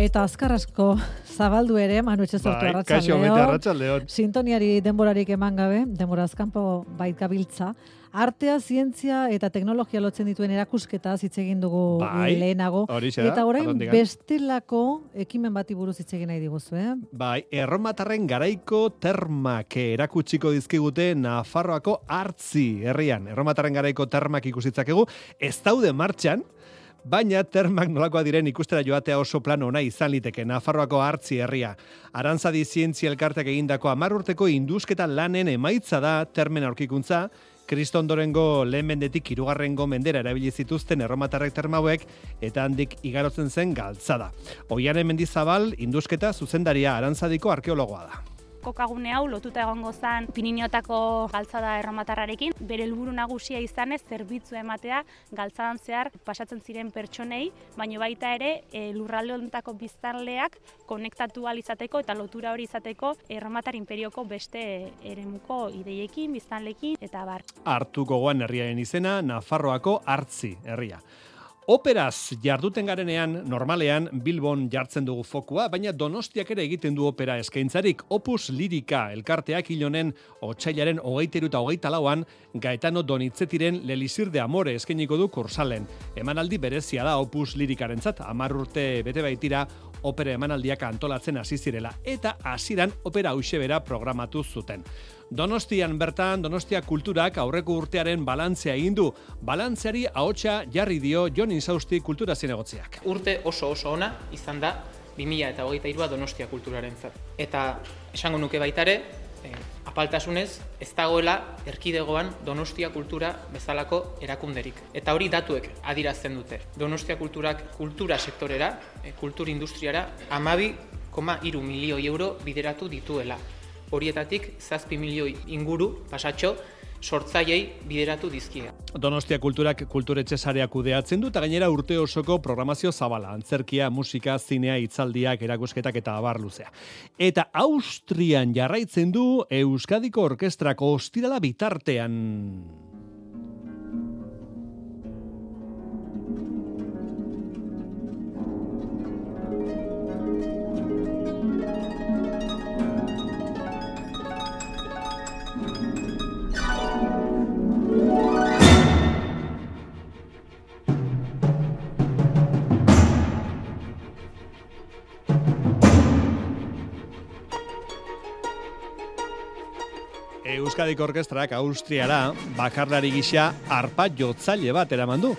Eta azkar asko zabaldu ere, Manu Etxezortu Bai, arratsaldeon. Sintoniari denborarik eman gabe, denbora azkanpo bait gabiltza. Artea, zientzia eta teknologia lotzen dituen erakusketa hitz egin dugu Bai, lehenago. horixe da, eta orain bestelako ekimen bati buruz hitz egin nahi diguzu, eh? Bai, erromatarren garaiko termak erakutsiko dizkigute Nafarroako hartzi herrian. Erromatarren garaiko termak ikusitzakegu, ez daude martxan, Baina termak nolakoa diren ikustera joatea oso plan ona izan liteke Nafarroako hartzi herria. Arantzadi zientzia elkartek egindako hamar urteko indusketa lanen emaitza da termen aurkikuntza, Kristondorengo lehen mendetik irugarrengo mendera erabili zituzten erromatarrek termauek eta handik igarotzen zen galtzada. Oianen mendizabal, indusketa zuzendaria arantzadiko arkeologoa da. Kokagune hau lotuta egongo zen Pirinioetako galtzada erromatarrarekin, bere helburu nagusia izanez zerbitzu ematea galtzadan zehar pasatzen ziren pertsonei, baino baita ere e, lurralde honetako biztanleak konektatu izateko eta lotura hori izateko erromatar imperioko beste eremuko ideiekin, biztanlekin eta bar. Hartu gogoan herriaren izena, Nafarroako hartzi herria. Operaz jarduten garenean, normalean Bilbon jartzen dugu fokua, baina Donostiak ere egiten du opera eskaintzarik. Opus Lirika elkarteak hilonen otxailaren hogeiteru eta hogeita lauan, Gaetano Donitzetiren Lelisir de Amore eskainiko du kursalen. Emanaldi berezia da Opus Lirikarentzat, hamar urte bete baitira opera emanaldiak antolatzen hasi zirela eta hasieran opera hauxe bera programatu zuten. Donostian bertan Donostia kulturak aurreko urtearen balantzea egin du. Balantzeari ahotsa jarri dio Jon Insausti kultura zinegotziak. urte oso oso ona izan da 2000 eta hogeita irua Donostia kulturaren Eta esango nuke baitare, eh, apaltasunez, ez dagoela erkidegoan Donostia kultura bezalako erakunderik. Eta hori datuek adirazten dute. Donostia kulturak kultura sektorera, eh, kultur industriara, amabi, koma iru milioi euro bideratu dituela. Horietatik, zazpi milioi inguru, pasatxo, sortzaiei bideratu dizkie. Donostia kulturak kulturetxe sarea kudeatzen du eta gainera urte osoko programazio zabala, antzerkia, musika, zinea, hitzaldiak, erakusketak eta abar luzea. Eta Austrian jarraitzen du Euskadiko Orkestrako ostirala bitartean. Euskadiko Orkestrak Austriara bakarlari gisa arpa jotzaile bat eraman du.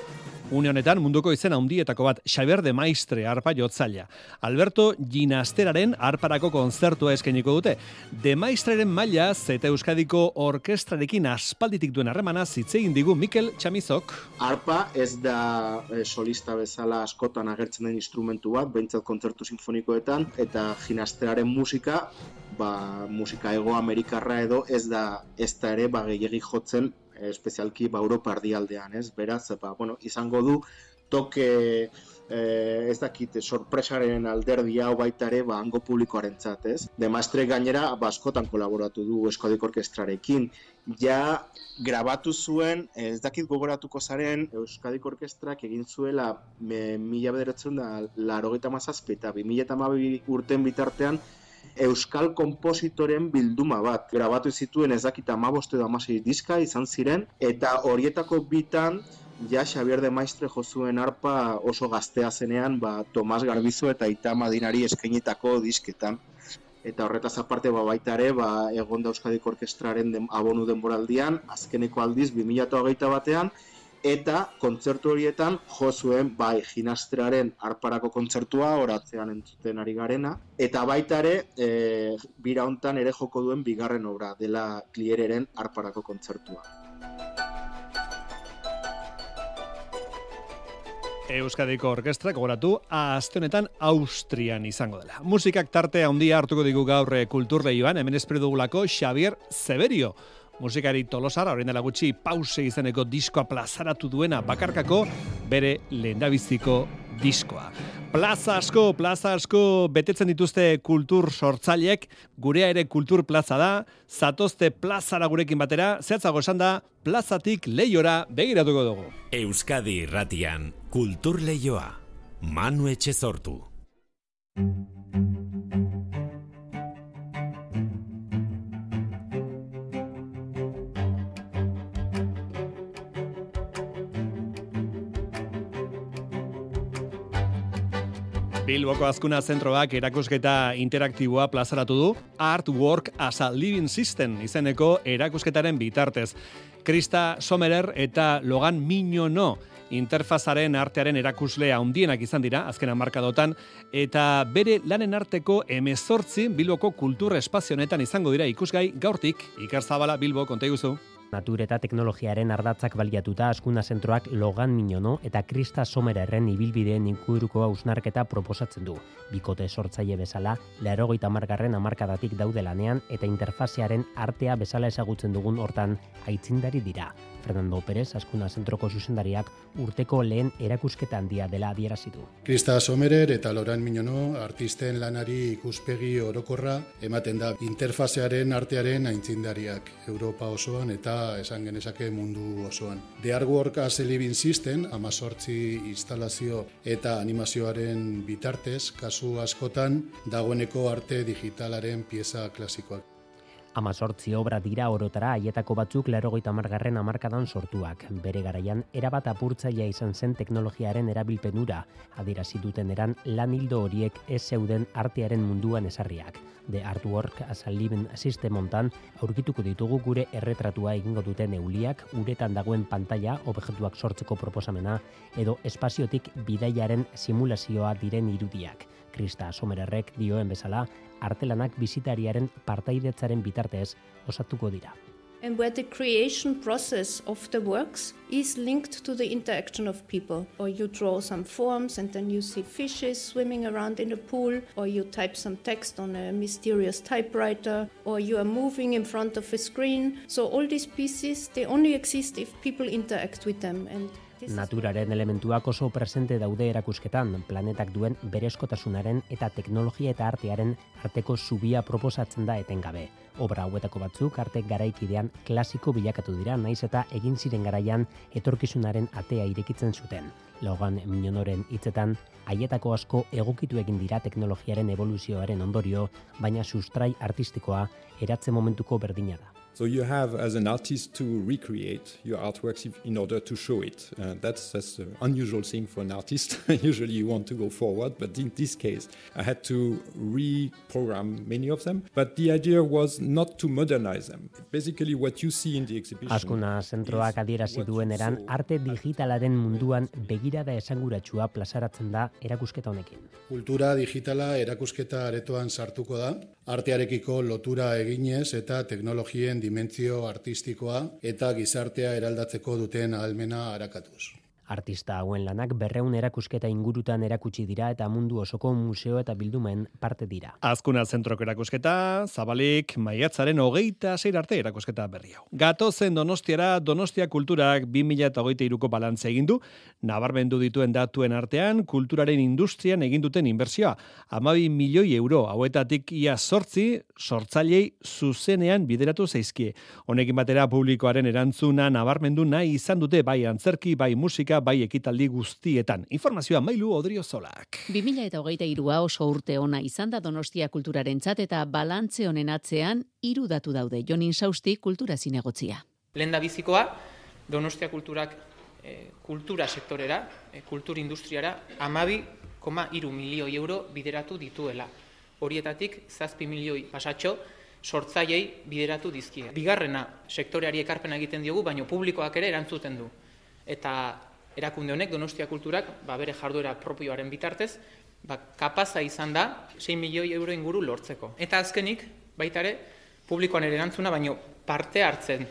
Une honetan munduko izen handietako bat Xavier de Maistre arpa jotzailea. Alberto Ginasteraren arparako konzertua eskainiko dute. De Maestreren maila eta Euskadiko Orkestrarekin aspalditik duen harremana hitz egin digu Mikel Chamizok. Arpa ez da eh, solista bezala askotan agertzen den instrumentu bat, behintzat kontzertu sinfonikoetan, eta ginasteraren musika, ba, musika ego amerikarra edo ez da ez da ere ba, gehiegi jotzen eh, espezialki ba, Europa erdialdean, ez? Beraz, ba, bueno, izango du toke eh, ez dakit sorpresaren alderdi hau baita ere ba, hango publikoarentzat, ez? De Maestre gainera ba, askotan kolaboratu du Euskadiko Orkestrarekin. Ja grabatu zuen, ez dakit gogoratuko zaren, Euskadiko Orkestrak egin zuela me, mila bederatzen da larogeita mazazpi eta bi urten bitartean euskal kompositoren bilduma bat. Grabatu zituen ez dakit amaboste edo amasei diska izan ziren, eta horietako bitan ja Xavier de Maistre jozuen arpa oso gaztea zenean, ba, Tomas Garbizo eta Ita Madinari eskainitako disketan. Eta horretaz aparte ba, baita ere, ba, egon da Euskadiko Orkestraren den, abonu denboraldian, azkeneko aldiz 2008 batean, eta kontzertu horietan jo zuen bai ginastraren arparako kontzertua oratzean entzuten ari garena eta baita ere e, bira hontan ere joko duen bigarren obra dela Kliereren arparako kontzertua. Euskadiko Orkestrak goratu aste honetan Austrian izango dela. Musikak tarte handia hartuko digu gaur eh, kulturleioan, hemen espero dugulako Xavier Severio. Musikari tolosara, horrein dela gutxi pause izeneko diskoa plazaratu duena bakarkako bere lehendabiziko diskoa. Plaza asko, plaza asko betetzen dituzte kultur sortzaileek, gurea ere kultur plaza da, zatozte plazara gurekin batera, zehatzago esan da, plazatik lehiora begiratuko dugu. Euskadi irratian, kultur leioa. Manu etxe sortu. Bilboko azkuna zentroak erakusketa interaktiboa plazaratu du Art Work as a Living System izeneko erakusketaren bitartez. Krista Sommerer eta Logan Mignono interfazaren artearen erakuslea handienak izan dira, azken markadotan, eta bere lanen arteko emezortzi Bilboko kultur espazionetan izango dira ikusgai gaurtik, ikarzabala Bilbo, konta iguzu. Natur eta teknologiaren ardatzak baliatuta askuna zentroak Logan Minono eta Krista Somererren ibilbideen inkuruko ausnarketa proposatzen du. Bikote sortzaile bezala, leharogeita margarren amarkadatik daude lanean eta interfasearen artea bezala ezagutzen dugun hortan aitzindari dira. Fernando Pérez, askuna zentroko zuzendariak urteko lehen erakusketa handia dela adierazitu. Krista Somerer eta Loran Minono artisten lanari ikuspegi orokorra ematen da interfasearen artearen aintzindariak Europa osoan eta esan genezake mundu osoan. The Artwork as a Living System, amazortzi instalazio eta animazioaren bitartez, kasu askotan, dagoeneko arte digitalaren pieza klasikoak. Amazortzi obra dira orotara haietako batzuk lerogoita margarren amarkadan sortuak. Bere garaian, erabat apurtzaia izan zen teknologiaren erabilpenura, adirazi duten eran lan hildo horiek ez zeuden artearen munduan esarriak. The Artwork as a Living System ontan, aurkituko ditugu gure erretratua egingo duten euliak, uretan dagoen pantalla, objektuak sortzeko proposamena, edo espaziotik bidaiaren simulazioa diren irudiak. Krista Somererrek dioen bezala, artelanak partaidetzaren bitartez osatuko dira. and where the creation process of the works is linked to the interaction of people. Or you draw some forms and then you see fishes swimming around in a pool, or you type some text on a mysterious typewriter, or you are moving in front of a screen. So all these pieces, they only exist if people interact with them. And Naturaren elementuak oso presente daude erakusketan, planetak duen berezkotasunaren eta teknologia eta artearen arteko zubia proposatzen da etengabe. Obra hauetako batzuk arte garaikidean klasiko bilakatu dira, naiz eta egin ziren garaian etorkizunaren atea irekitzen zuten. Logan Minonoren hitzetan, haietako asko egokitu egin dira teknologiaren evoluzioaren ondorio, baina sustrai artistikoa eratze momentuko berdina da. So you have, as an artist, to recreate your artworks if- in order to show it. Uh, that's that's an unusual thing for an artist. Usually you want to go forward, but in this case, I had to reprogram many of them. But the idea was not to modernize them. Basically, what you see in the exhibition. Askuna zentroak adierazi duen eran arte digitalaren munduan begirada esanguratsua plazaratzen da erakusketa honekin. Kultura digitala erakusketa aretoan sartuko da, artearekiko lotura eginez eta teknologien dimentsio artistikoa eta gizartea eraldatzeko duten ahalmena arakatuz. Artista hauen lanak berreun erakusketa ingurutan erakutsi dira eta mundu osoko museo eta bildumen parte dira. Azkuna zentroko erakusketa, zabalik, maiatzaren hogeita zeir arte erakusketa berri hau. Gatozen donostiara, donostia kulturak 2008 ko balantze egin du, nabarmendu dituen datuen artean, kulturaren industrian egin duten inbertsioa. Amabi milioi euro, hauetatik ia sortzi, sortzailei zuzenean bideratu zaizkie. Honekin batera publikoaren erantzuna nabarmendu nahi izan dute bai antzerki, bai musika, bai ekitaldi guztietan. Informazioa mailu odrio zolak. 2023a oso urte ona izan da Donostia kulturarentzat eta balantze honen atzean hiru datu daude. Jonin Sausti kultura zinegotzia. Lehen da bizikoa, Donostia kulturak eh, kultura sektorera, eh, kultur industriara, amabi, koma iru milioi euro bideratu dituela. Horietatik, zazpi milioi pasatxo, sortzaiei bideratu dizkie. Bigarrena, sektoreari ekarpena egiten diogu, baino publikoak ere erantzuten du. Eta erakunde honek, Donostia kulturak, ba, bere jarduera propioaren bitartez, ba, kapaza izan da 6 milioi euro inguru lortzeko. Eta azkenik, baita ere, publikoan ere erantzuna, baino parte hartzen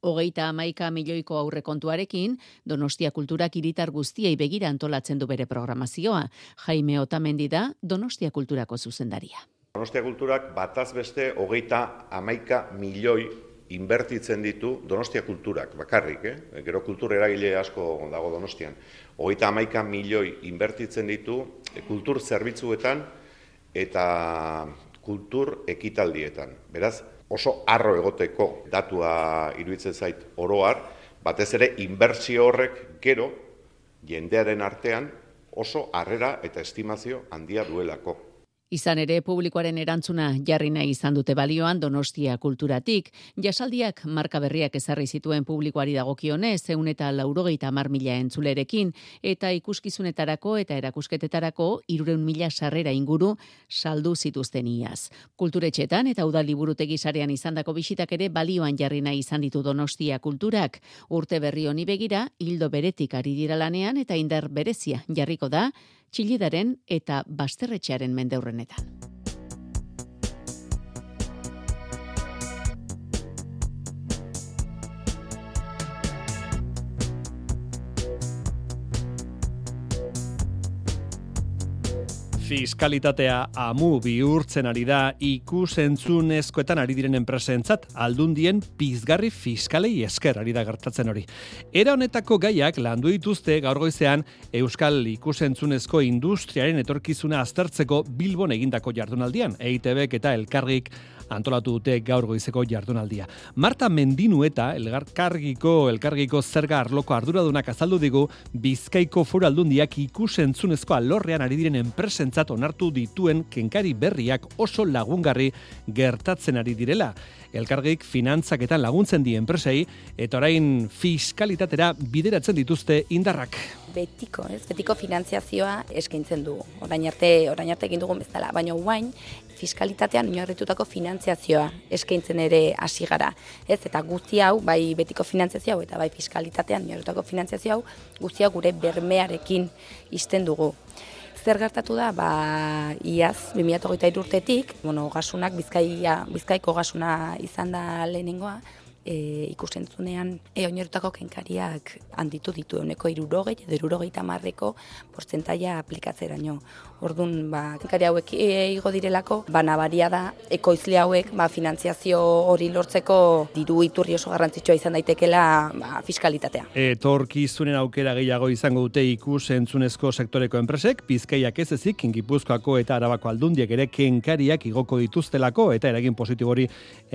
Hogeita amaika milioiko aurrekontuarekin, Donostia kulturak hiritar guztiei begira antolatzen du bere programazioa. Jaime Otamendi da Donostia kulturako zuzendaria. Donostia kulturak bataz beste hogeita amaika milioi inbertitzen ditu Donostia kulturak, bakarrik, eh? gero kultur eragile asko dago Donostian. Hogeita amaika milioi inbertitzen ditu kultur zerbitzuetan eta kultur ekitaldietan. Beraz, oso arro egoteko datua iruditzen zait oroar, batez ere inbertsio horrek gero jendearen artean oso harrera eta estimazio handia duelako. Izan ere, publikoaren erantzuna jarri nahi izan dute balioan Donostia kulturatik. Jasaldiak marka berriak ezarri zituen publikoari dagokionez, zeun eta laurogeita mar mila entzulerekin, eta ikuskizunetarako eta erakusketetarako irureun mila sarrera inguru saldu zituzten iaz. Kulturetxetan eta udal liburutegi sarean izandako bisitak ere balioan jarri nahi izan ditu Donostia kulturak. Urte berri honi begira, hildo beretik ari dira lanean eta indar berezia jarriko da, txilidaren eta basterretxearen mendeurrenetan. Fiskalitatea amu bihurtzen ari da ikusentzunezkoetan ari diren enpresentzat aldundien pizgarri fiskalei esker ari da gertatzen hori. Era honetako gaiak landu dituzte gaur goizean Euskal ikusentzunezko industriaren etorkizuna aztertzeko Bilbon egindako jardunaldian. EITBek eta Elkargik antolatu dute gaur goizeko jardunaldia. Marta Mendinu eta elgarkargiko elkargiko zerga arloko arduradunak azaldu digu Bizkaiko Foru Aldundiak ikusentzunezko alorrean ari diren enpresentzat onartu dituen kenkari berriak oso lagungarri gertatzen ari direla. Elkargik finantzaketan laguntzen die enpresei eta orain fiskalitatera bideratzen dituzte indarrak betiko, ez? Betiko finantziazioa eskaintzen dugu. Orain arte, orain arte egin dugun bezala, baina guain fiskalitatean oinarritutako finantziazioa eskaintzen ere hasi gara, ez? Eta guzti hau, bai betiko finantziazio hau eta bai fiskalitatean oinarritutako finantziazio hau, guztia gure bermearekin izten dugu. Zer gertatu da, ba, iaz, 2008 urtetik, bueno, gasunak, bizkaia, bizkaiko gasuna izan da lehenengoa, e, ikustentzunean e, oinerutako kenkariak handitu ditu euneko irurogei edo irurogei tamarreko portzentaia aplikatzeraino. Orduan, ba, kenkari hauek e, igo direlako, ba, nabaria da, ekoizle hauek, ba, finantziazio hori lortzeko diru iturri oso garrantzitsua izan daitekela ba, fiskalitatea. Etorkizunen aukera gehiago izango dute ikus entzunezko sektoreko enpresek, pizkaiak ez ezik, Gipuzkoako eta arabako aldundiek ere kenkariak igoko dituztelako eta eragin positibori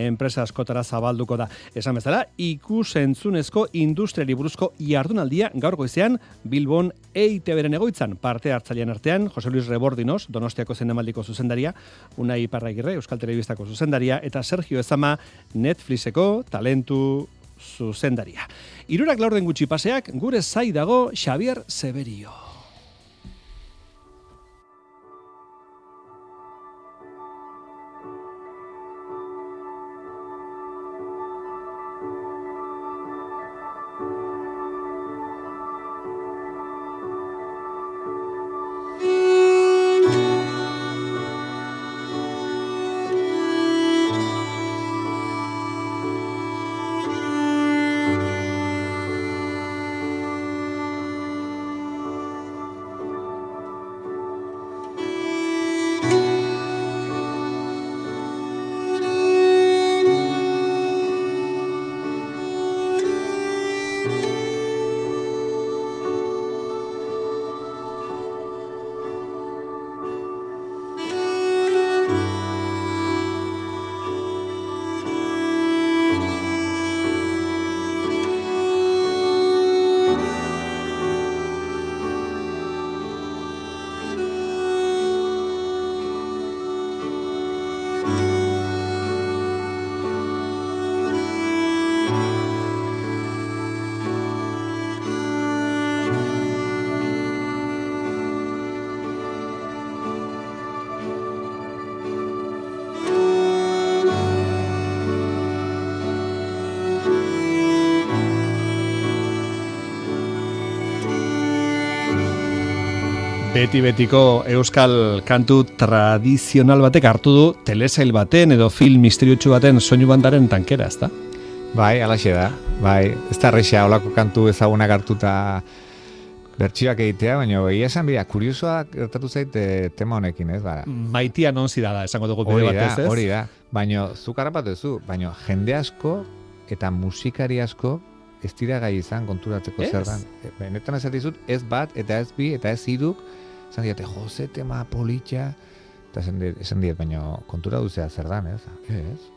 enpresa askotara zabalduko da. Esan bezala, ikus entzunezko industriari buruzko jardunaldia gaur goizean Bilbon EITB-ren egoitzan parte hartzailean artean, Jose Luis Rebordinos, Donostiako zendemaldiko zuzendaria, Unai Parraigirre, Euskal Telebistako zuzendaria, eta Sergio Ezama, Netflixeko talentu zuzendaria. Irurak laurden gutxi paseak, gure zai dago Xavier Severio. Beti betiko euskal kantu tradizional batek hartu du telesail baten edo film misteriotsu baten soinu bandaren tankera, ezta? Bai, alaxe da. Bai, ez da rexea olako kantu ezagunak hartuta bertsioak egitea, baina egia esan bidea, kuriosoa gertatu zait eh, tema honekin, ez? Bara. Maitia non zira da, esango dugu bide batez, ez? Hori da, baina zu karapatu zu, baina jende asko eta musikari asko ez dira gai izan konturatzeko Ez? zer dan. E, Benetan ez dizut, ez bat, eta ez bi, eta ez iruk, esan diate, jose, tema politxa, eta esan diet, baina kontura duzea zer dan, ez? Ez.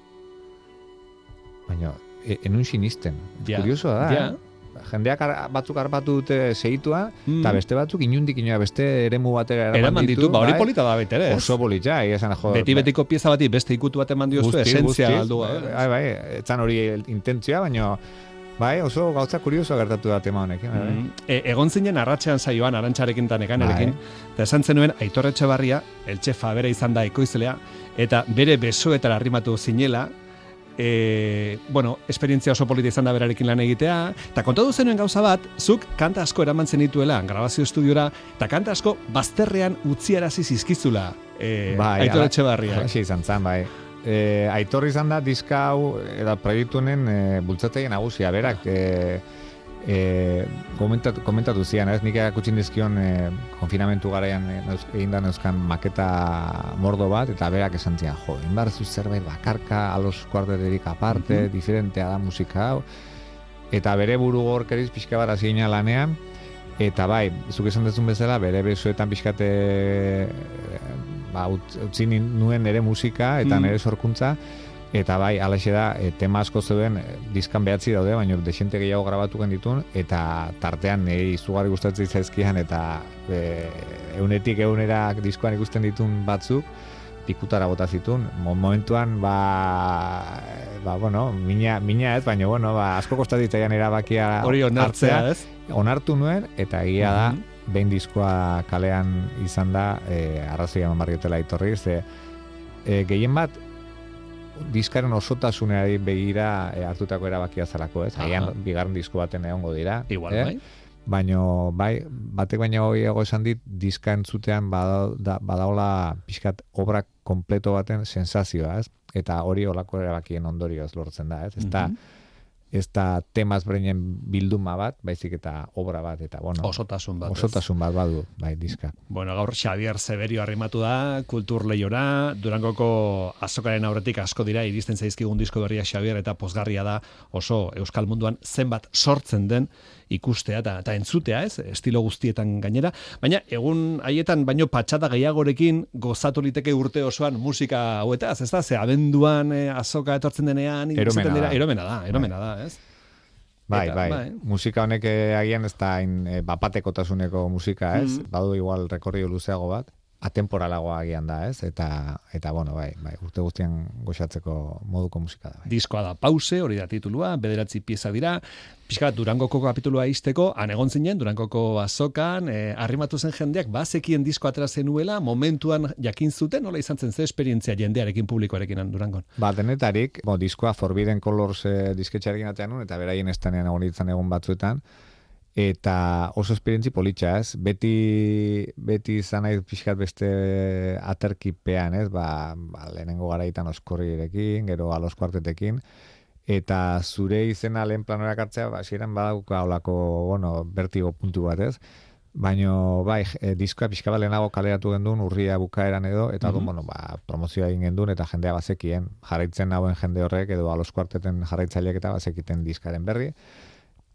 Baina, e, enun sinisten. Ja, Kuriosoa da, ja. eh? Jendeak ar, batzuk arpatu dute segitua, Mm. eta beste batzuk inundik inoa beste eremu batera eraman, Eraman ditu, ba hori bai? polita da ere, ez? Oso politxa, egia esan, jo, Beti betiko pieza bati beste ikutu bat eman diozu, esentzia guztiz, galdu. bai, bai, bai, etzan hori intentzioa, baina bai, oso gauza kurioso gertatu da tema honekin. bai. Mm. E, egon zinen arratsean saioan arantxarekin eta nekanerekin, Bai. eta esan zenuen Aitor Etxebarria, eltxe fabera izan da ekoizlea, eta bere besoetara arrimatu zinela, e, bueno, esperientzia oso polita izan da berarekin lan egitea, eta kontatu zenuen gauza bat, zuk kanta asko eraman zenituela grabazio estudiora, eta kanta asko bazterrean utziarazi zizkizula e, Aitor ala- Etxebarria. halaxe izan zen, bai. E, aitor izan da diska hau, eta proiektu honen e, bultzatzaile nagusia, berak, e, e, komentatu, komentatu zian, ez, nik erakutsin dizkion e, konfinamentu garaian e, egin da neuzkan maketa mordo bat, eta berak esan zian, jo, inbarzu zerbait bakarka, alos kuarteterik aparte, Mhm. diferentea da musika hau, eta bere buru gorkeriz pixka bat ginen lanean, eta bai, zuk esan dezun bezala, bere besoetan pixkate ba, ut- utzi nuen nere musika eta Mm. nere sorkuntza, eta bai, alaxe da, e, tema asko zeuden, e, diskan behatzi daude, baina desente gehiago grabatu ditun eta tartean niri izugarri gustatzen zaizkian, eta e, eunetik eunera diskoan ikusten ditun batzuk, pikutara bota zitun. Mo- Momentuan, ba, ba bueno, mina, mina ez, baina, bueno, ba, asko kostatitzaian erabakia Hori onartzea, hartzea. ez? Onartu nuen, eta egia da, Mhm. Behin diskoa kalean izan da, e, arrazoi eman barriotela itorri, ze e, gehien bat, diskaren osotasuneari begira e, hartutako erabakia zelako, ez? Aha. Agian bigarren disko baten egongo dira. Igual, eh? bai. Baino, bai, batek baino gehiago esan dit, diska entzutean bada, da, badaola pixkat obra kompleto baten sensazioa, ez? Eta hori olako erabakien ondorioz lortzen da, ez? Ez da, Mhm. Ez da temaz breinen bilduma bat, baizik eta obra bat, eta bueno. Osotasun bat? Osotasun bat badu, bai, diska. Bueno, gaur Xavier Severio arrimatu da, kultur lehiora, Durangoko azokaren aurretik asko dira, iristen zaizkigun disko berria Xavier eta pozgarria da oso Euskal Munduan zenbat sortzen den ikustea eta, eta entzutea, ez? Estilo guztietan gainera. Baina, egun haietan baino patxata gehiagorekin gozatu liteke urte osoan musika hauetaz, ez da? Ze abenduan eh, azoka etortzen denean, Eromena dira, da. eromena da, eromena da, ez? Bai, Eta, bai, bai. Musika honek eh, agian ez da hain eh, bapatekotasuneko musika, ez? Mhm. Badu igual rekordio luzeago bat, atemporalagoa agian da, ez? Eta, eta bueno, bai, bai, urte guztian goxatzeko moduko musika da. Bai. Diskoa da pause, hori da titulua, bederatzi pieza dira, pixka bat Durangoko kapitulua izteko, han egon zinen, Durangoko azokan, eh, arrimatu zen jendeak, bazekien disko atera zenuela, momentuan jakin zuten, nola izan zen ze esperientzia jendearekin publikoarekin Durangon. Ba, denetarik, bo, diskoa Forbidden Colors eh, disketxarekin atean eta beraien estanean egon egun batzuetan, eta oso esperientzi politxa, ez? Beti, beti izan nahi pixkat beste aterkipean, ez? Ba, ba lehenengo garaitan oskorrierekin, gero alos kuartetekin, eta zure izena lehen planora hartzea, ba, hasieran badauka olako, bueno, bertigo puntu bat, ez? Baino, bai, e, diskoa pixka bat lehenago kaleratu gendun, urria bukaeran edo, eta mm Mhm. bueno, ba, promozioa egin gendun, eta jendea bazekien, jarraitzen nagoen jende horrek, edo alos kuarteten jarraitzaileek eta bazekiten diskaren berri,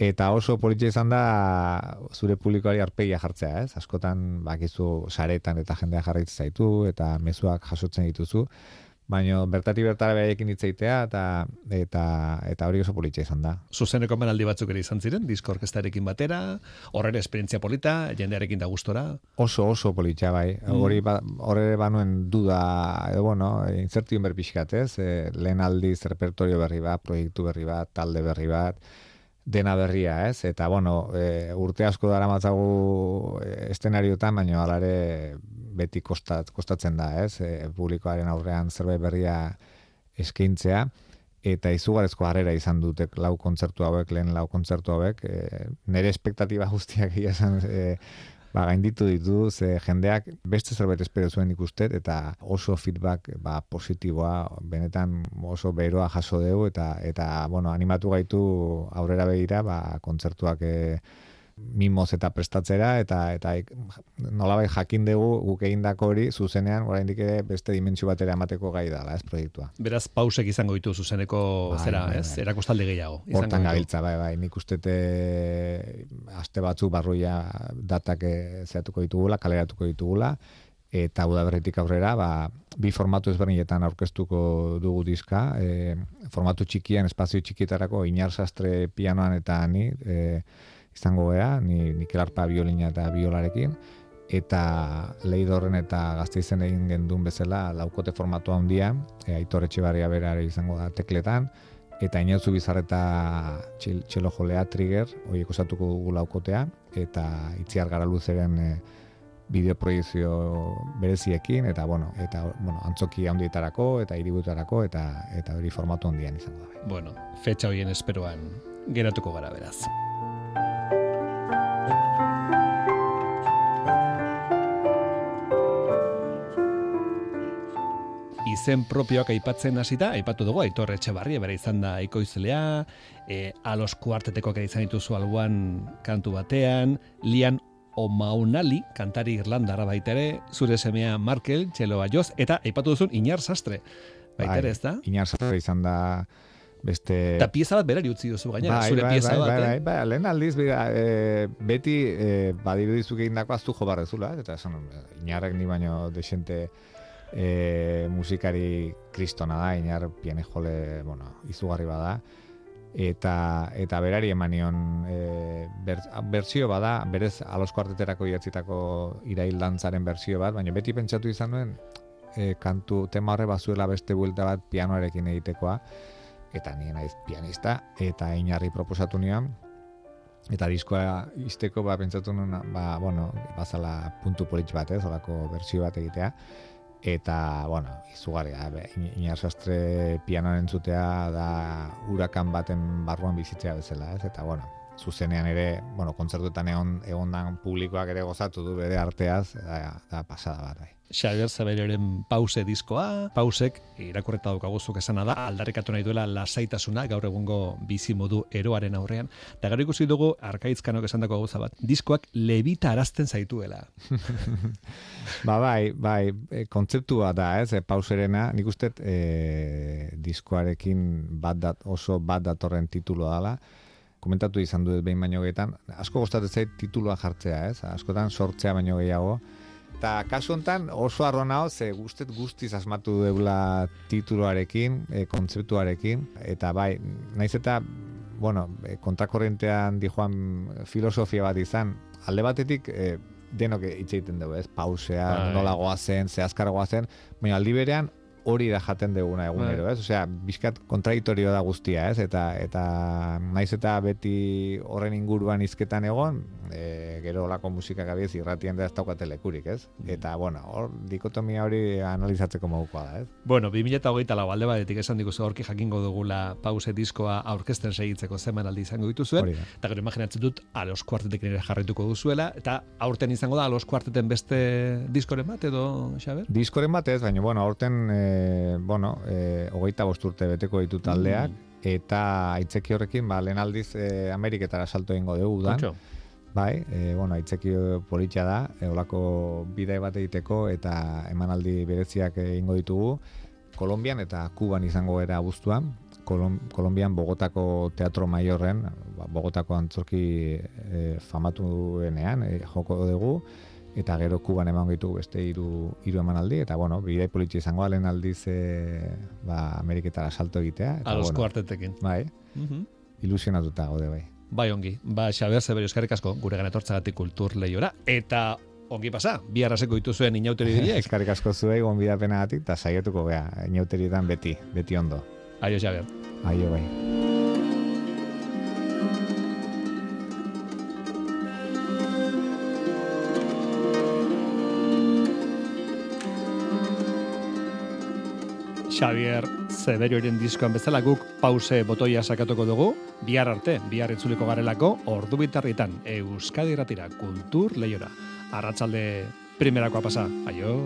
Eta oso politxe izan da zure publikoari arpegia jartzea, ez? Askotan bakizu saretan eta jendea jarraitzen zaitu eta mezuak jasotzen dituzu, baina bertati bertara beraiekin hitz egitea eta eta eta hori oso politxe izan da. Zuzeneko menaldi batzuk ere izan ziren, disko orkestarekin batera, horrere esperientzia polita, jendearekin da gustora. Oso oso politxa bai. Mm. Hori ba, horre banuen duda edo bueno, inzertion ber pixkat, ez? E, lehen aldiz repertorio berri bat, proiektu berri bat, talde berri bat, dena berria, ez? Eta, bueno, e, urte asko dara matzagu estenariotan, baina hala ere beti kostat, kostatzen da, ez? E, publikoaren aurrean zerbait berria eskaintzea, eta izugarezko harrera izan dute lau kontzertu hauek, lehen lau kontzertu hauek, e, nire espektatiba guztiak egia esan, e, ba, gainditu ditu, ze jendeak beste zerbait espero zuen ikustet, eta oso feedback ba, positiboa, benetan oso beroa jaso dugu, eta, eta bueno, animatu gaitu aurrera begira, ba, kontzertuak e, mimoz eta prestatzera eta eta nolabait jakin dugu guk egindako hori zuzenean oraindik ere beste dimentsio batera emateko gai dela, ez proiektua. Beraz pausek izango ditu zuzeneko bai, zera, bai, ez? Bai. Erakustaldi gehiago. Hortan gabiltza, bai, bai, nik uste aste batzu barruia datak eh, zeatuko ditugula, kaleratuko ditugula, eta udaberritik aurrera, ba, bi formatu ezberdinetan aurkeztuko dugu diska, e, formatu txikian, espazio txikietarako, inar sastre pianoan eta ni, e, izango gara, ni Mikel Arpa biolina eta biolarekin, eta leidorren eta gazteizen egin gendun bezala laukote formatu handia, e, aitor etxe bera izango da tekletan, eta inauzu bizarreta txelo jolea trigger, horiek osatuko dugu laukotea, eta itziar gara luzeren e, bideoproiezio bereziekin, eta bueno, eta bueno, antzoki handietarako, eta hiributarako, eta eta hori formatu handian izango da. Bueno, fetxa hoien esperoan geratuko gara beraz. Izen propioak aipatzen hasita, aipatu dugu Aitor Etxebarria bere izan da ekoizlea, e, alos kuartetekoak izan dituzu alboan kantu batean, Lian Omaunali, kantari irlandara baita ere, zure semea Markel, Txelo Joz, eta aipatu duzun Inar Sastre. Baita ere, bai, ez da? Inar Sastre izan da beste... Eta pieza bat berari utzi duzu gainera, bai, zure bai, pieza bai, bat, bai, bai, bai, lehen aldiz, e, beti e, badiru dizuk egin dako aztu jo barrezula, eta esan, inarrek ni baino desente e, musikari kristona da, inar piane jole, bueno, izugarri bada, eta eta berari emanion e, ber, berzio bada, berez alosko arteterako iatzitako irail dantzaren berzio bat, baina beti pentsatu izan duen, e, kantu tema horre bazuela beste buelta bat pianoarekin egitekoa, eta nien naiz pianista, eta inarri proposatu nion, eta diskoa izteko ba, pentsatu nuen, ba, bueno, bazala puntu politx bat, ez, olako berzio bat egitea, eta, bueno, izugarria, inar sastre pianoan entzutea da urakan baten barruan bizitzea bezala, ez? Eta, bueno, zuzenean ere, bueno, kontzertuetan egon, egon publikoak ere gozatu du bere arteaz, da, da pasada bat, bai. Xavier Zabelioren pause diskoa, pausek irakurreta daukaguzuk esana da, aldarrikatu nahi duela lasaitasuna gaur egungo bizi modu eroaren aurrean. Da gero ikusi dugu, arkaitzkanok esan dako gauza bat, diskoak lebita arazten zaituela. ba bai, bai, e, kontzeptua da, ez, e, pauserena, nik uste e, diskoarekin bat dat, oso bat datorren titulo dala, komentatu izan dut behin baino gehiagoetan, asko gostatzen zait titulua jartzea, ez? Askotan sortzea baino gehiago, Eta kasu honetan oso arro nao, ze guztet guztiz asmatu deula tituloarekin, e, kontzeptuarekin, eta bai, naiz eta, bueno, e, kontrakorrentean dijoan filosofia bat izan, alde batetik, e, denok hitz egiten dugu, ez? Pausea, bai. nola goazen, ze azkar goazen, baina aldi berean, hori da jaten deguna egunero, bai. ez? Osea, bizkat kontradiktorio da guztia, ez? Eta eta naiz eta beti horren inguruan hizketan egon, e, gero olako musika gabiez irratian da ez daukate lekurik, ez? Mm. Eta, bueno, hor dikotomia hori analizatzeko modukoa da, ez? Bueno, 2008 lau alde batetik esan dikuzu horki jakingo dugula pause diskoa aurkezten segitzeko zeman aldi izango dituzuen, eta gero imaginatzen dut alos kuartetek nire jarrituko duzuela, eta aurten izango da alos kuarteten beste diskoren bat edo, Xaber? Diskoren bat ez, baina, bueno, aurten e, bueno, e, hogeita bosturte beteko ditu taldeak, mm. eta aitzeki horrekin, ba, lehen aldiz e, Ameriketara salto egingo dugu da. Bai, e, bueno, aitzeki politxa da, e, olako bidai bat egiteko, eta emanaldi bereziak egingo ditugu, Kolombian eta Kuban izango era abuztuan, Kolom, Kolombian Bogotako Teatro Maiorren, ba, Bogotako antzorki e, famatuenean e, joko dugu, eta gero kuban eman gaitu beste hiru hiru emanaldi eta bueno bidai politxe izango alen aldiz e, ba Ameriketara salto egitea eta bueno. kuartetekin bai. Mm ilusionatuta gaude bai. Bai ongi. Ba Xaber Severio eskerrik asko. Gure ganetortzagatik kultur leiora eta ongi pasa bi arraseko dituzuen inauteri dira eskerrik asko zuei gonbidapenagatik ta saiatuko gea inauterietan beti beti ondo. Aio Xaber aio bai Xavier Zeberioren diskoan bezala guk pause botoia sakatuko dugu, bihar arte, bihar itzuliko garelako, ordu bitarritan, Euskadi ratira, kultur lehiora. Arratxalde primerakoa pasa, aio!